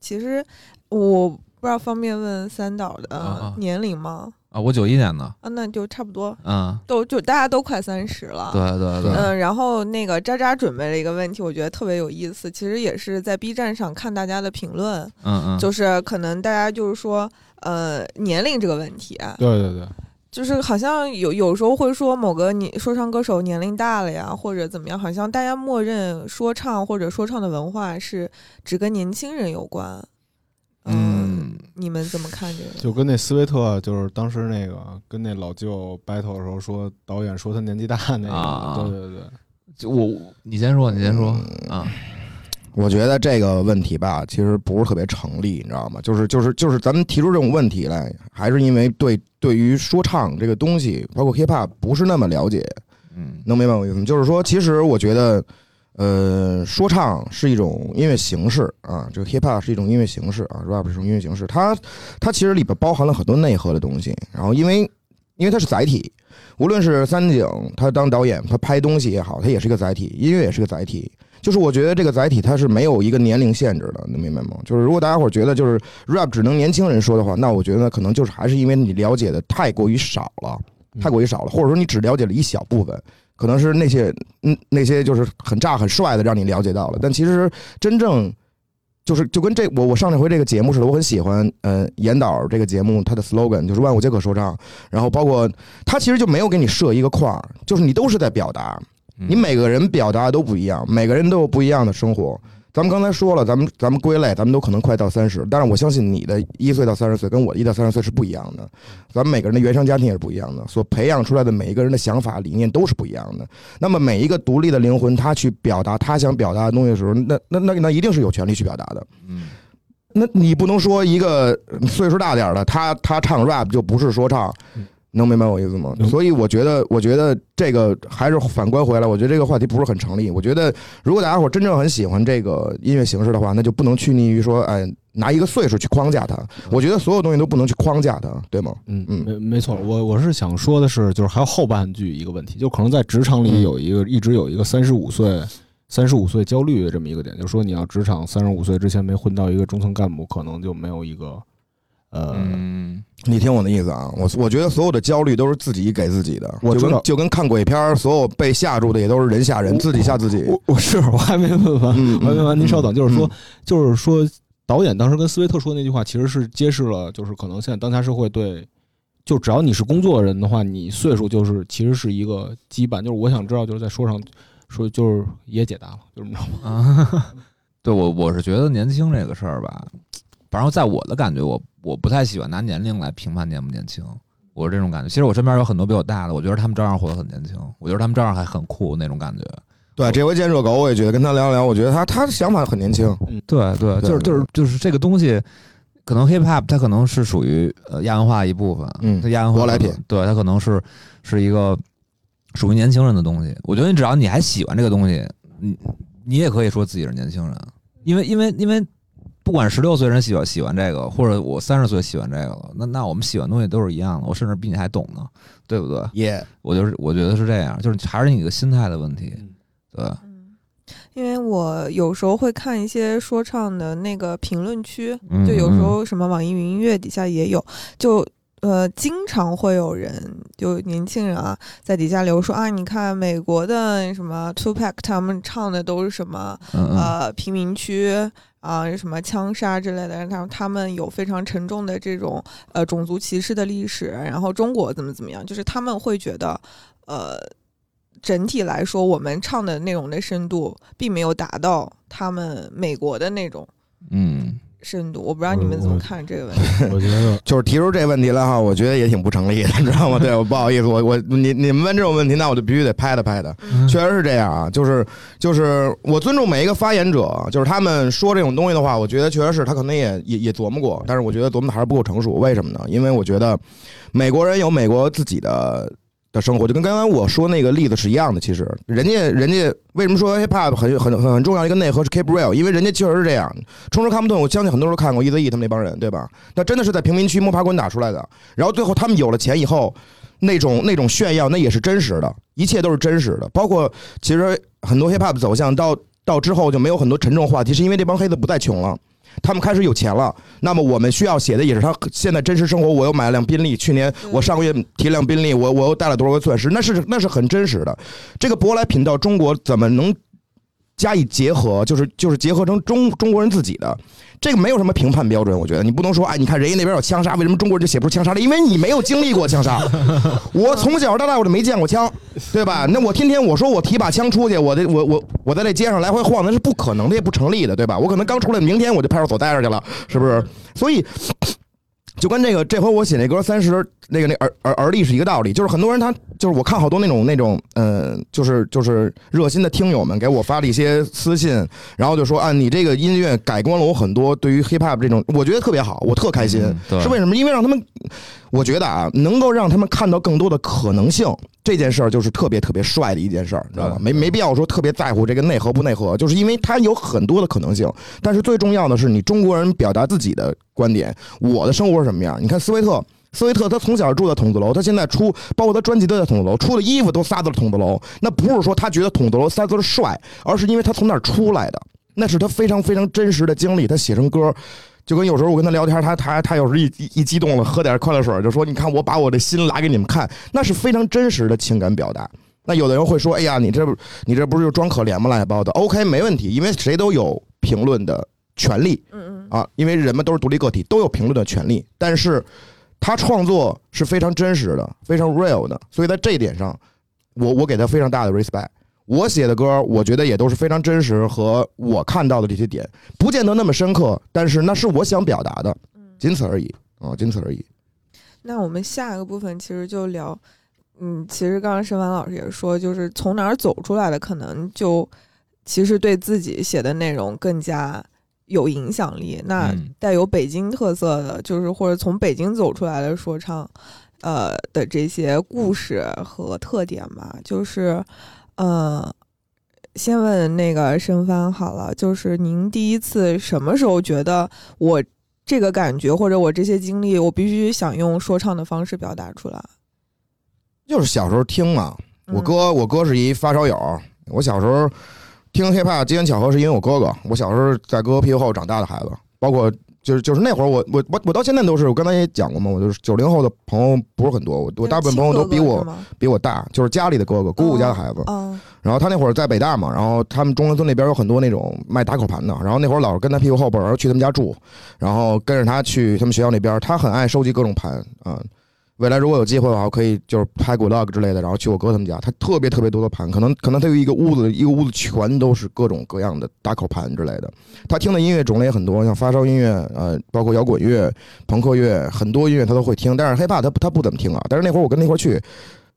其实我不知道方便问三岛的年龄吗？啊，我九一年的，啊，那就差不多，嗯，都就大家都快三十了。对对对，嗯，然后那个渣渣准备了一个问题，我觉得特别有意思。其实也是在 B 站上看大家的评论，嗯嗯，就是可能大家就是说，呃，年龄这个问题啊，对对对，就是好像有有时候会说某个你说唱歌手年龄大了呀，或者怎么样，好像大家默认说唱或者说唱的文化是只跟年轻人有关。嗯，你们怎么看这个？就跟那斯威特，就是当时那个跟那老舅 battle 的时候说，导演说他年纪大那个，啊对对对，就我你先说，你先说啊，我觉得这个问题吧，其实不是特别成立，你知道吗？就是就是就是咱们提出这种问题来，还是因为对对于说唱这个东西，包括 hip hop 不是那么了解。嗯能明白我意思吗？就是说，其实我觉得，呃，说唱是一种音乐形式啊，这个 hip hop 是一种音乐形式啊，rap 是一种音乐形式，它它其实里边包含了很多内核的东西。然后因为因为它是载体，无论是三井他当导演，他拍东西也好，他也是个载体，音乐也是个载体。就是我觉得这个载体它是没有一个年龄限制的，能明白吗？就是如果大家伙觉得就是 rap 只能年轻人说的话，那我觉得可能就是还是因为你了解的太过于少了。太过于少了，或者说你只了解了一小部分，可能是那些嗯那些就是很炸很帅的让你了解到了，但其实真正就是就跟这我我上这回这个节目似的，我很喜欢呃严导这个节目他的 slogan 就是万物皆可说唱，然后包括他其实就没有给你设一个框，就是你都是在表达，嗯。你每个人表达都不一样，每个人都有不一样的生活。咱们刚才说了，咱们咱们归类，咱们都可能快到三十，但是我相信你的一岁到三十岁跟我一到三十岁是不一样的，咱们每个人的原生家庭也是不一样的，所培养出来的每一个人的想法理念都是不一样的。那么每一个独立的灵魂，他去表达他想表达的东西的时候，那那那那一定是有权利去表达的。嗯那你不能说一个岁数大点儿的，他他唱 rap 就不是说唱嗯，能明白我意思吗？所以我觉得，我觉得这个还是反观回来，我觉得这个话题不是很成立。我觉得，如果大家伙真正很喜欢这个音乐形式的话，那就不能拘泥于说，哎，拿一个岁数去框架它。我觉得所有东西都不能去框架它，对吗？嗯嗯没没错，我我是想说的是，就是还有后半句一个问题，就可能在职场里嗯有一个、一直有一个三十五岁。三十五岁焦虑的这么一个点，就是说你要职场三十五岁之前没混到一个中层干部，可能就没有一个，呃，嗯你听我的意思啊，我我觉得所有的焦虑都是自己给自己的，就我知道跟就跟看鬼片儿，所有被吓住的也都是人吓人，自己吓自己。我我是我还没问完，嗯我还没问完，您稍等，就是说嗯，就是说，导演当时跟斯威特说的那句话，其实是揭示了，就是可能现在当下社会对，就只要你是工作人的话，你岁数就是其实是一个羁绊。就是我想知道，就是在说上说，就是也解答了，就是你知道吗？啊，对我我是觉得年轻这个事儿吧，反正在我的感觉，我我不太喜欢拿年龄来评判年不年轻，我是这种感觉。其实我身边有很多比我大的，我觉得他们照样活得很年轻，我觉得他们照样还很酷那种感觉。对，这回见热狗，我也觉得跟他聊聊，我觉得他他的想法很年轻。嗯对，对就是就是就是这个东西，可能 hip hop 它可能是属于呃亚文化一部分，嗯它亚文化舶来品，对，它可能是是一个属于年轻人的东西。我觉得你只要你还喜欢这个东西，你你也可以说自己是年轻人，因为因为因为不管十六岁人喜欢喜欢这个，或者我三十岁喜欢这个了，那那我们喜欢的东西都是一样的，我甚至比你还懂呢，对不对？耶，我就是我觉得是这样，就是还是你的心态的问题，对。嗯，因为我有时候会看一些说唱的那个评论区，嗯就有时候什么网易云音乐底下也有，就呃经常会有人就年轻人啊在底下留说啊，你看美国的什么 Two Pack 他们唱的都是什么呃贫民区啊、什么枪杀之类的，他们他们有非常沉重的这种呃种族歧视的历史，然后中国怎么怎么样，就是他们会觉得呃。整体来说，我们唱的内容的深度并没有达到他们美国的那种，嗯深度。我不知道你们怎么看这个问题。我觉得 就是提出这问题来哈，我觉得也挺不成立的，你知道吗？对，我不好意思，我我你你们问这种问题，那我就必须得拍的拍的。嗯确实是这样啊，就是就是我尊重每一个发言者，就是他们说这种东西的话，我觉得确实是他可能也也也琢磨过，但是我觉得琢磨的还是不够成熟。为什么呢？因为我觉得美国人有美国自己的。的生活就跟刚刚我说那个例子是一样的，其实人家人家为什么说 hip hop 很很很很重要一个内核是 keep real，因为人家确实是这样，冲着看不懂，我相信很多人都看过 Eazy-E 他们那帮人，对吧？那真的是在贫民区摸爬滚打出来的，然后最后他们有了钱以后，那种那种炫耀，那也是真实的，一切都是真实的。包括其实很多 hip hop 走向到到之后就没有很多沉重话题，是因为这帮黑子不再穷了。他们开始有钱了，那么我们需要写的也是他现在真实生活。我又买了辆宾利，去年我上个月提辆宾利，我我又带了多少个钻石，那是那是很真实的。这个舶来品到中国怎么能加以结合？就是就是结合成中中国人自己的，这个没有什么评判标准。我觉得你不能说，哎，你看人家那边有枪杀，为什么中国人就写不出枪杀来？因为你没有经历过枪杀。我从小到大我就没见过枪，对吧？那我天天我说我提把枪出去，我这我我我在这街上来回晃，那是不可能的，也不成立的，对吧？我可能刚出来，明天我就派出所待着去了，是不是？所以。就跟那个这回我写那歌三十那个那而而而立是一个道理，就是很多人他就是我看好多那种那种呃，就是就是热心的听友们给我发了一些私信，然后就说啊，你这个音乐改观了我很多，对于 hip hop 这种，我觉得特别好，我特开心。嗯是为什么？因为让他们，我觉得啊，能够让他们看到更多的可能性，这件事儿就是特别特别帅的一件事儿，你知道吧？没没必要说特别在乎这个内核不内核，就是因为它有很多的可能性。但是最重要的是，你中国人表达自己的观点，我的生活是什么样？你看斯威特。斯威特他从小住在筒子楼，他现在出，包括他专辑都在筒子楼，出的衣服都撒在了筒子楼。那不是说他觉得筒子楼仨字儿帅，而是因为他从那儿出来的，那是他非常非常真实的经历。他写成歌，就跟有时候我跟他聊天，他他他有时候一一一激动了，喝点快乐水，就说：“你看我把我的心拿给你们看，那是非常真实的情感表达。”那有的人会说：“哎呀，你这不你这不是就装可怜吗？乱七八糟的。”OK，没问题，因为谁都有评论的权利嗯嗯啊，因为人们都是独立个体，都有评论的权利。但是他创作是非常真实的，非常 real 的，所以在这一点上，我我给他非常大的 respect。我写的歌，我觉得也都是非常真实和我看到的这些点，不见得那么深刻，但是那是我想表达的，嗯。仅此而已啊，仅此而已。那我们下一个部分其实就聊，嗯，其实刚刚申凡老师也说，就是从哪儿走出来的，可能就其实对自己写的内容更加有影响力。那嗯带有北京特色的，就是或者从北京走出来的说唱，呃的这些故事和特点吧，就是，呃。先问那个申帆好了，就是您第一次什么时候觉得我这个感觉或者我这些经历，我必须想用说唱的方式表达出来。就是小时候听嘛，我嗯哥我哥是一发烧友，我小时候听 hiphop 机缘巧合是因为我哥哥，我小时候在哥哥屁股后长大的孩子，包括就是就是那会儿我我我我到现在都是，我刚才也讲过嘛，我就是九零后的朋友不是很多，我我大部分朋友都比我比我大，就是家里的哥哥，姑姑家的孩子。嗯然后他那会儿在北大嘛，然后他们中关村那边有很多那种卖打口盘的，然后那会儿老是跟他屁股后边儿去他们家住，然后跟着他去他们学校那边，他很爱收集各种盘啊。未来如果有机会的话，我可以就是拍个 vlog 之类的，然后去我哥他们家，他特别特别多的盘，可能可能他有一个屋子，一个屋子全都是各种各样的打口盘之类的。他听的音乐种类也很多，像发烧音乐，呃，包括摇滚乐、朋克乐，很多音乐他都会听，但是 hiphop 他他不怎么听啊。但是那会儿我跟那块儿去，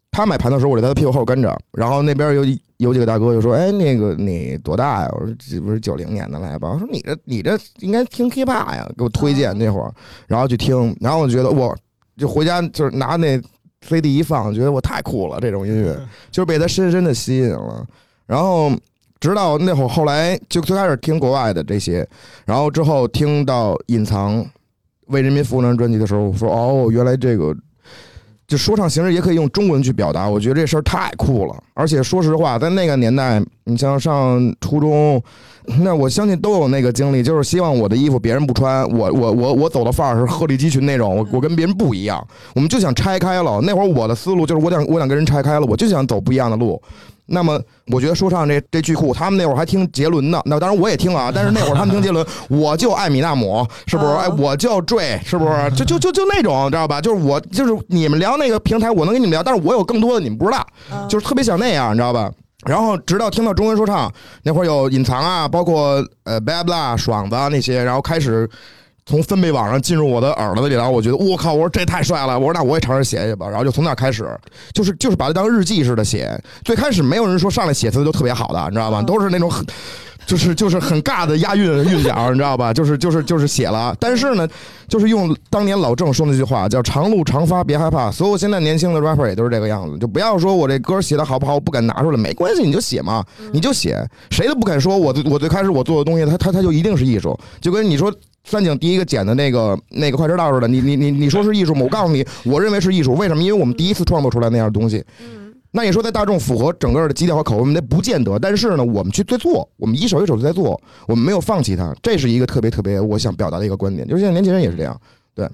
他买盘的时候，我在他的屁股后跟着，然后那边有有几个大哥就说：“哎，那个你多大呀？”我说：“这不是九零年的来吧？”我说：“你这你这应该听 hiphop 呀，给我推荐那会儿，然后去听，然后我觉得我就回家就是拿那 CD 一放，觉得我太酷了，这种音乐就是被他深深的吸引了。然后直到那会儿后来就最开始听国外的这些，然后之后听到《隐藏为人民服务》那张专辑的时候，我说：“哦，原来这个。”就说唱形式也可以用中文去表达，我觉得这事儿太酷了。而且说实话，在那个年代，你像上初中，那我相信都有那个经历，就是希望我的衣服别人不穿，我我我我走的范儿是鹤立鸡群那种，我我跟别人不一样，我们就想拆开了。那会儿我的思路就是我想我想跟人拆开了，我就想走不一样的路。那么我觉得说唱这这巨酷，他们那会儿还听杰伦呢，那当然我也听啊，但是那会儿他们听杰伦，我就艾米纳姆，是不是？啊哎，我就坠，是不是？就就就就那种，知道吧？就是我就是你们聊那个平台，我能跟你们聊，但是我有更多的你们不知道，嗯就是特别想那样，你知道吧？然后直到听到中文说唱那会儿有隐藏啊，包括呃 Bad Blah 爽子啊那些，然后开始从分贝网上进入我的耳朵里，然后我觉得我靠，我说这太帅了，我说那我也尝试写写吧，然后就从那开始，就是就是把它当日记似的写。最开始没有人说上来写词就特别好的，你知道吧？都是那种很。就是就是很尬的押韵韵脚，你知道吧？就是就是就是写了，但是呢，就是用当年老郑说那句话，叫“长路长发别害怕”。所有现在年轻的 rapper 也都是这个样子，就不要说我这歌写的好不好，我不敢拿出来，没关系，你就写嘛，你就写，谁都不敢说我我最开始我做的东西，它它它就一定是艺术，就跟你说三井第一个剪的那个那个快车道似的，你你你你说是艺术吗？我告诉你，我认为是艺术，为什么？因为我们第一次创作出来那样东西。那你说在大众符合整个的基调和口味，那不见得。但是呢，我们去在做，我们一手一手的在做，我们没有放弃它，这是一个特别特别我想表达的一个观点。就是现在年轻人也是这样，对，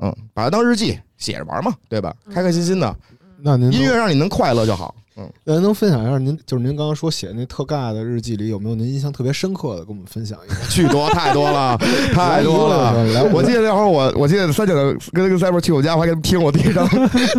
嗯，把它当日记写着玩嘛，对吧？开开心心的，那您音乐让你能快乐就好。嗯，那能分享一下您就是您刚刚说写那特尬的日记里有没有您印象特别深刻的，跟我们分享一下？巨多，太多了，太多了。我记得那会儿我我记得三井跟跟赛博去我家，我还给他们听我第一张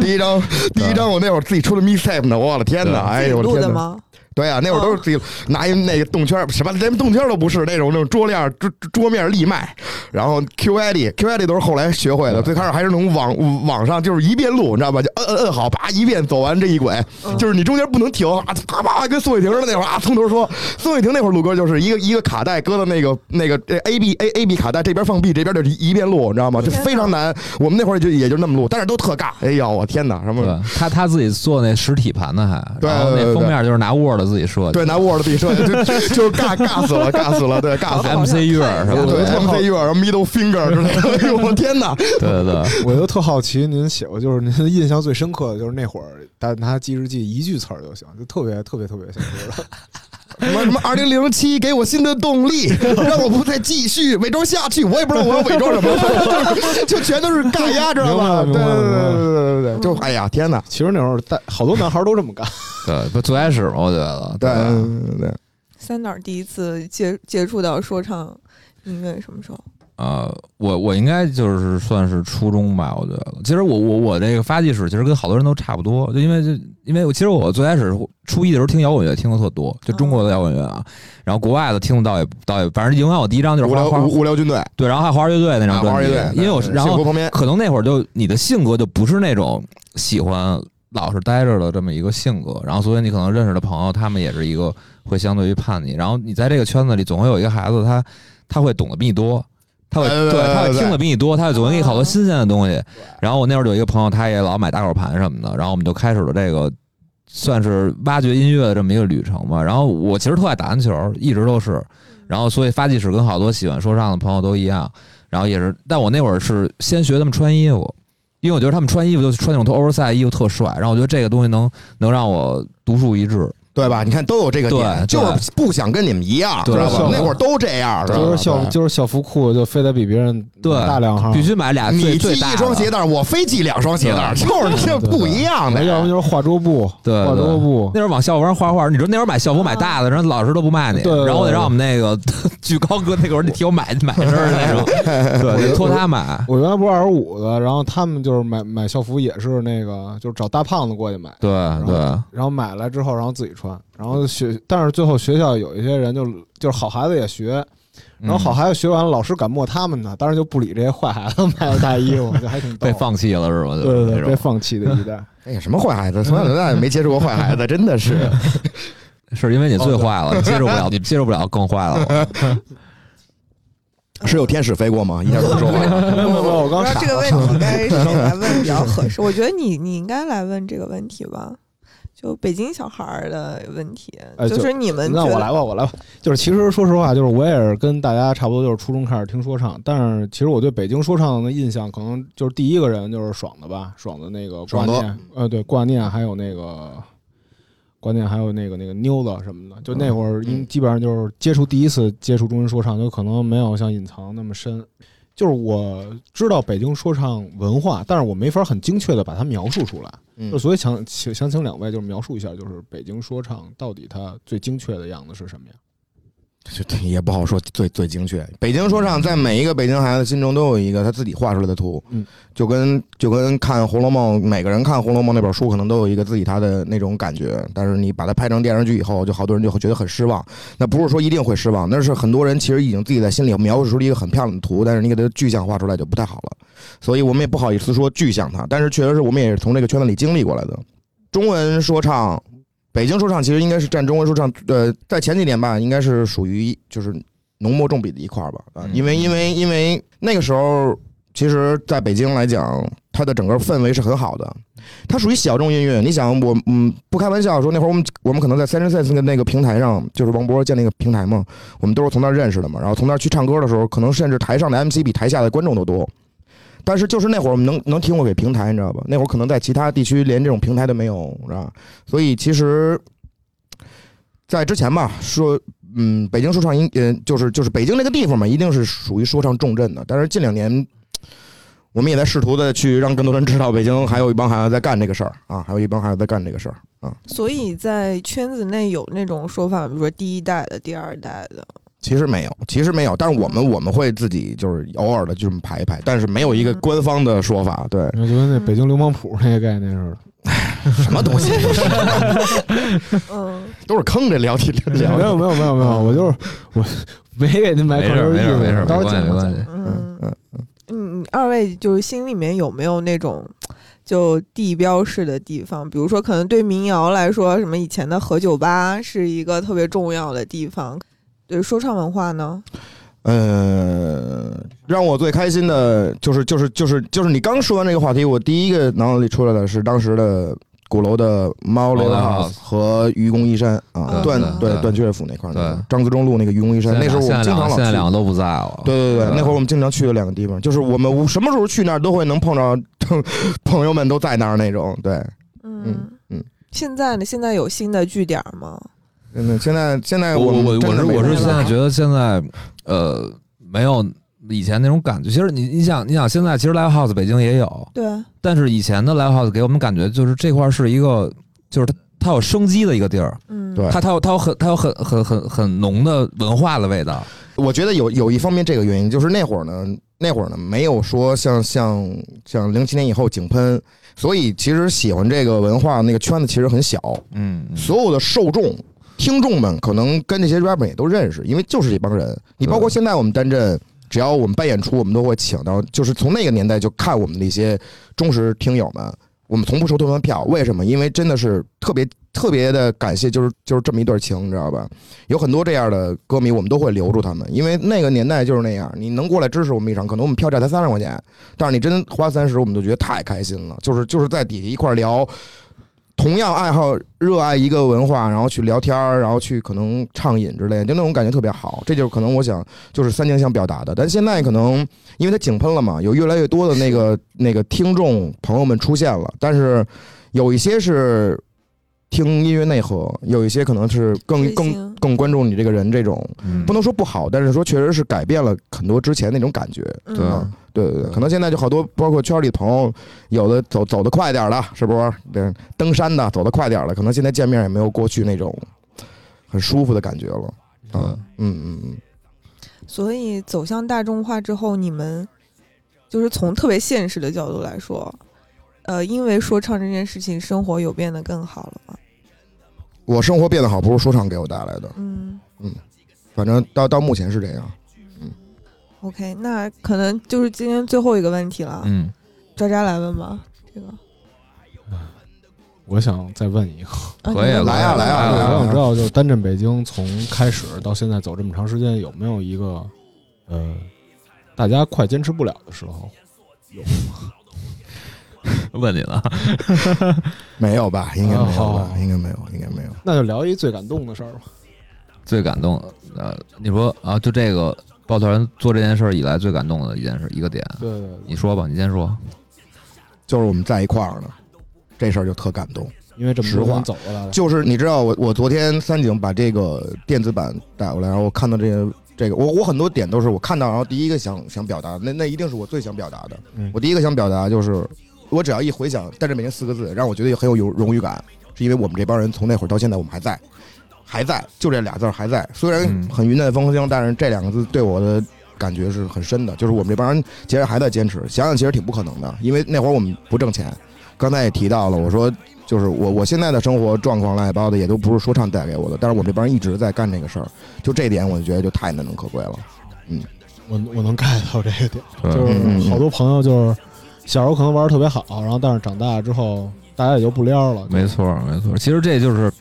第一张第一张我那会儿自己出的 m i s t a p e 呢，我的天哪！哎呦我的天哪！对啊，那会儿都是自己拿一那个动圈，什么连动圈都不是那种那种桌面桌桌面立麦，然后 Q I D Q I D 都是后来学会的，最开始还是那种网网上就是一遍录，你知道吧？就摁摁摁好，叭一遍走完这一轨，就是你中间不能停啊！啪啪跟宋雨婷似的那会儿啊，从头说。宋雨婷那会儿录歌就是一个一个卡带搁到那个那个 A B A A B 卡带这边放 B 这边就一遍录，你知道吗？就非常难。我们那会儿就也就那么录，但是都特尬。哎呀，我天哪！什么？他他自己做那实体盘呢，还然后，那封面就是拿 Word。自己设计对，拿 Word 自己设计，就就是尬尬死了，尬死了，对，尬死了。MC 月是吧？对，MC 月，然后 Middle Finger 之类的。哎呦，我天哪！对对对，我就特好奇，您写过就是您印象最深刻的就是那会儿，他拿记日记一句词儿就行，就特别特别特别想知道。什么什么？二零零七给我新的动力，让我不再继续伪装下去。我也不知道我要伪装什么，就全都是尬压，知道吧？对对对对对对，就哎呀天哪！其实那会儿带好多男孩都这么干。对，不最开始嘛，我觉得。对对对。三导第一次接接触到说唱音乐什么时候？呃，我我应该就是算是初中吧，我觉得。其实我我我这个发迹史其实跟好多人都差不多，就因为就因为我其实我最开始初一的时候听摇滚乐听的特多，就中国的摇滚乐啊，然后国外的听的倒也倒也，反正影响我第一张就是无聊无聊军队，对，然后还有花儿乐队那张专辑，因为我然后可能那会儿就你的性格就不是那种喜欢老是待着的这么一个性格，然后所以你可能认识的朋友他们也是一个会相对于叛逆，然后你在这个圈子里总会有一个孩子他他会懂得比你多。他会对，他会听的比你多，他会总给你好多新鲜的东西。然后我那会儿有一个朋友，他也老买大口盘什么的，然后我们就开始了这个算是挖掘音乐的这么一个旅程吧。然后我其实特爱打篮球，一直都是。然后所以发迹史跟好多喜欢说唱的朋友都一样。然后也是，但我那会儿是先学他们穿衣服，因为我觉得他们穿衣服就穿那种特 oversize 衣服特帅。然后我觉得这个东西能能让我独树一帜。对吧？你看都有这个点，就是不想跟你们一样，知道吧？那会儿都这样，就是校就是校服裤就非得比别人对。大两号，必须买俩。你系一双鞋带，我非系两双鞋带，就是这不一样的。要不就是画桌布，对画桌布。那时候往校服上画画，你说那时候买校服买大的，然后老师都不卖你，然后我得让我们那个 巨高哥那会儿，你替我买买身那种，对，托他买。我原来不是二十五的，然后他们就是买买校服也是那个，就是找大胖子过去买，对对，然后买来之后，然后自己穿。然后学，但是最后学校有一些人就就是好孩子也学，然后好孩子学完了，老师敢摸他们呢，当然就不理这些坏孩子买的大衣服，就还挺 被放弃了是吧？对对对，被放弃的一代。哎呀，什么坏孩子？从小到大也没接触过坏孩子，真的是，是因为你最坏了，你接受不了，你接受不了更坏了。是有天使飞过吗？一下不说话。没有没有，我刚这个问题该谁来问比较合适？我觉得你你应该来问这个问题吧。就北京小孩儿的问题，就是你们那我来吧，我来吧。就是其实说实话，就是我也是跟大家差不多，就是初中开始听说唱。但是其实我对北京说唱的印象，可能就是第一个人就是爽的吧，爽的那个挂念，呃，对，挂念，还有那个挂念，还有那个那个妞子什么的。就那会儿，基本上就是接触第一次接触中文说唱，就可能没有像隐藏那么深。就是我知道北京说唱文化，但是我没法很精确的把它描述出来，就所以想请想请两位就是描述一下，就是北京说唱到底它最精确的样子是什么呀？这这也不好说最最精确。北京说唱在每一个北京孩子心中都有一个他自己画出来的图，嗯，就跟就跟看《红楼梦》，每个人看《红楼梦》那本书可能都有一个自己他的那种感觉，但是你把它拍成电视剧以后，就好多人就会觉得很失望。那不是说一定会失望，那是很多人其实已经自己在心里描述出了一个很漂亮的图，但是你给它具象化出来就不太好了。所以我们也不好意思说具象它，但是确实是我们也是从这个圈子里经历过来的。中文说唱，北京说唱其实应该是占中文说唱，呃，在前几年吧，应该是属于就是浓墨重笔的一块儿吧，啊，嗯因为因为因为那个时候，其实在北京来讲，它的整个氛围是很好的，它属于小众音乐。你想，我嗯不开玩笑说，那会儿我们我们可能在三十 sense 的那个平台上，就是王博建那个平台嘛，我们都是从那儿认识的嘛，然后从那儿去唱歌的时候，可能甚至台上的 MC 比台下的观众都多。但是就是那会儿我们能能听过给平台，你知道吧？那会儿可能在其他地区连这种平台都没有，知道吧？所以其实，在之前吧，说嗯，北京说唱应呃就是就是北京这个地方嘛，一定是属于说唱重镇的。但是近两年，我们也在试图的去让更多人知道，北京还有一帮孩子在干这个事儿啊，还有一帮孩子在干这个事儿啊。所以在圈子内有那种说法，比如说第一代的、第二代的，其实没有，其实没有，但是我们我们会自己就是偶尔的就这么排一排，但是没有一个官方的说法。对，就跟那北京流氓谱那个概念似的。什么东西都是 嗯，都是坑，这聊天没有没有没有没有，我就是我没给您买没事没事儿没事没关系讲讲没关系。嗯嗯嗯，二位就是心里面有没有那种就地标式的地方？比如说，可能对民谣来说，什么以前的河酒吧是一个特别重要的地方。对说唱文化呢？呃，让我最开心的就是就是就是就是你刚说完这个话题，我第一个脑子里出来的是当时的鼓楼的猫雷猫 house House 和愚公移山啊，段段对对段雀府那块儿对张自忠路那个愚公移山，那时候我们经常老去现在两个。都不在了。对对对，对那会儿我们经常去的两个地方，就是我们什么时候去那儿都会能碰着朋友们都在那儿那种。对，嗯嗯现在呢？现在有新的据点吗？嗯，现在现在我我我是我是现在觉得现在呃没有以前那种感觉。其实你你想你想现在其实 live house 北京也有，对，但是以前的 live house 给我们感觉就是这块儿是一个就是它它有生机的一个地儿，嗯，对它它有它有很它有很很很很浓的文化的味道。我觉得有有一方面这个原因，就是那会儿呢，那会儿呢没有说像像像零七年以后井喷，所以其实喜欢这个文化那个圈子其实很小，嗯，嗯所有的受众。听众们可能跟这些 rapper 也都认识，因为就是这帮人。你包括现在我们单镇，只要我们办演出，我们都会请到，就是从那个年代就看我们的一些忠实听友们，我们从不收他们票。为什么？因为真的是特别特别的感谢，就是就是这么一段情，你知道吧？有很多这样的歌迷，我们都会留住他们，因为那个年代就是那样。你能过来支持我们一场，可能我们票价才三十块钱，但是你真花三十，我们就觉得太开心了。就是就是在底下一块聊，同样爱好、热爱一个文化，然后去聊天儿，然后去可能畅饮之类的，就那种感觉特别好。这就是可能我想就是三江想表达的。但现在可能因为它井喷了嘛，有越来越多的那个那个听众朋友们出现了，但是有一些是听音乐内核，有一些可能是更更更关注你这个人这种。嗯不能说不好，但是说确实是改变了很多之前那种感觉。嗯对对对对，可能现在就好多，包括圈里的朋友，有的走走得快点儿的，是不是？对，登山的走得快点儿了，可能现在见面也没有过去那种很舒服的感觉了。嗯，嗯嗯嗯，所以走向大众化之后，你们就是从特别现实的角度来说，呃，因为说唱这件事情，生活有变得更好了吗？我生活变得好，不是说唱给我带来的，嗯。嗯反正到到目前是这样。嗯，OK，那可能就是今天最后一个问题了，嗯，渣渣来问吧，这个。我想再问一个，啊可以来呀来呀我想知道，就是单镇北京从开始到现在走这么长时间，有没有一个呃，大家快坚持不了的时候？问你了？没有吧？应该没有吧哦？应该没有，应该没有。那就聊一最感动的事儿吧。最感动的呃，你说啊，就这个抱团做这件事儿以来最感动的一件事，一个点，对对对，你说吧，你先说。就是我们在一块儿呢，这事儿就特感动。因为这么实话多年走过来了，就是你知道我我昨天三井把这个电子版带过来，然后我看到这个这个，我我很多点都是我看到，然后第一个想想表达，那那一定是我最想表达的。嗯我第一个想表达就是，我只要一回想“带着北京”四个字，让我觉得很有荣荣誉感，是因为我们这帮人从那会儿到现在我们还在，还在，就这俩字儿还在。虽然嗯很云淡风轻，但是这两个字对我的感觉是很深的。就是我们这帮人其实还在坚持，想想其实挺不可能的，因为那会儿我们不挣钱。刚才也提到了，我说就是我我现在的生活状况乱七八糟的，也都不是说唱带给我的，但是我们这帮人一直在干这个事儿，就这点我就觉得就太难能可贵了。嗯我我能 get 到这个点，就是好多朋友就是小时候可能玩的特别好，然后但是长大之后大家也就不撩了。没错，没错。其实这就是，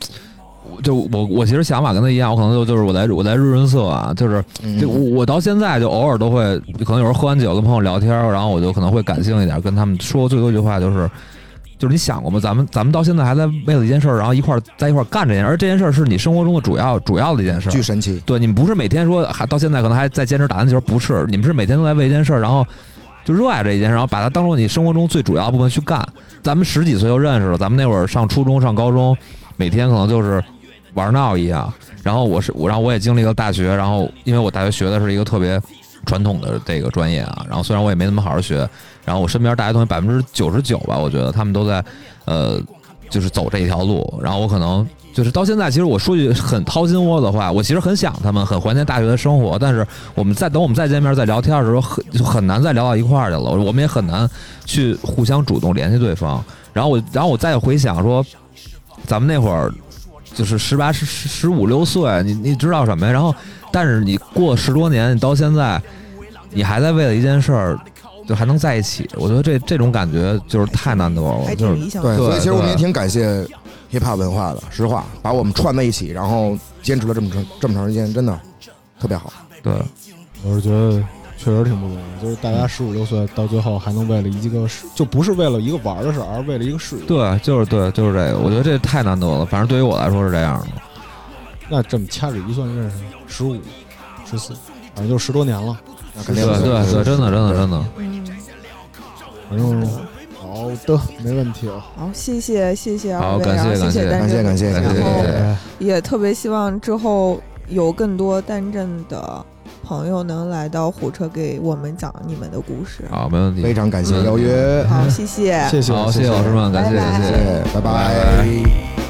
就我我其实想法跟他一样，我可能就就是我在我在润润色啊，就是嗯就我我到现在就偶尔都会，可能有时候喝完酒跟朋友聊天，然后我就可能会感性一点，跟他们说最多一句话就是。就是你想过吗？咱们咱们到现在还在为了一件事儿，然后一块儿在一块儿干这件事儿，而这件事儿是你生活中的主要主要的一件事儿。巨神奇，对，你们不是每天说还到现在可能还在坚持打篮球，不是，你们是每天都在为一件事儿，然后就热爱这一件事，然后把它当做你生活中最主要的部分去干。咱们十几岁就认识了，咱们那会儿上初中、上高中，每天可能就是玩闹一样。然后我是我，然后我也经历了大学，然后因为我大学学的是一个特别传统的这个专业啊，然后虽然我也没怎么好好学，然后我身边大学同学百分之九十九吧，我觉得他们都在呃就是走这一条路，然后我可能就是到现在，其实我说句很掏心窝子的话，我其实很想他们，很怀念大学的生活，但是我们再等我们再见面再聊天的时候，很就很难再聊到一块儿去了，我们也很难去互相主动联系对方。然后我，然后我再回想说，咱们那会儿就是十八、十十五六岁，你你知道什么呀？然后，但是你过十多年，你到现在，你还在为了一件事儿。就还能在一起，我觉得这这种感觉就是太难得了，就是对，所以其实我们也挺感谢 hiphop 文化的，实话，把我们串在一起，然后坚持了这么长这么长时间，真的特别好。对，我是觉得确实挺不容易，就是大家十五六岁到最后还能为了一个事，就不是为了一个玩的事，而是为了一个事业。对，就是对，就是这个。我觉得这太难得了，反正对于我来说是这样的。那这么掐指一算，认识十五、十四，反正就十多年了。那肯定对是对对，真的真的真的。嗯，反正好的，没问题啊。好，谢谢谢谢好二位，然后感谢感谢谢单阵感谢感谢感谢然后感谢哎也特别希望之后有更多单镇的朋友能来到虎车给我们讲你们的故事。好，没问题。非常感谢嗯邀约，好，谢谢。谢谢，好，谢谢老师们，感谢拜拜感谢。拜拜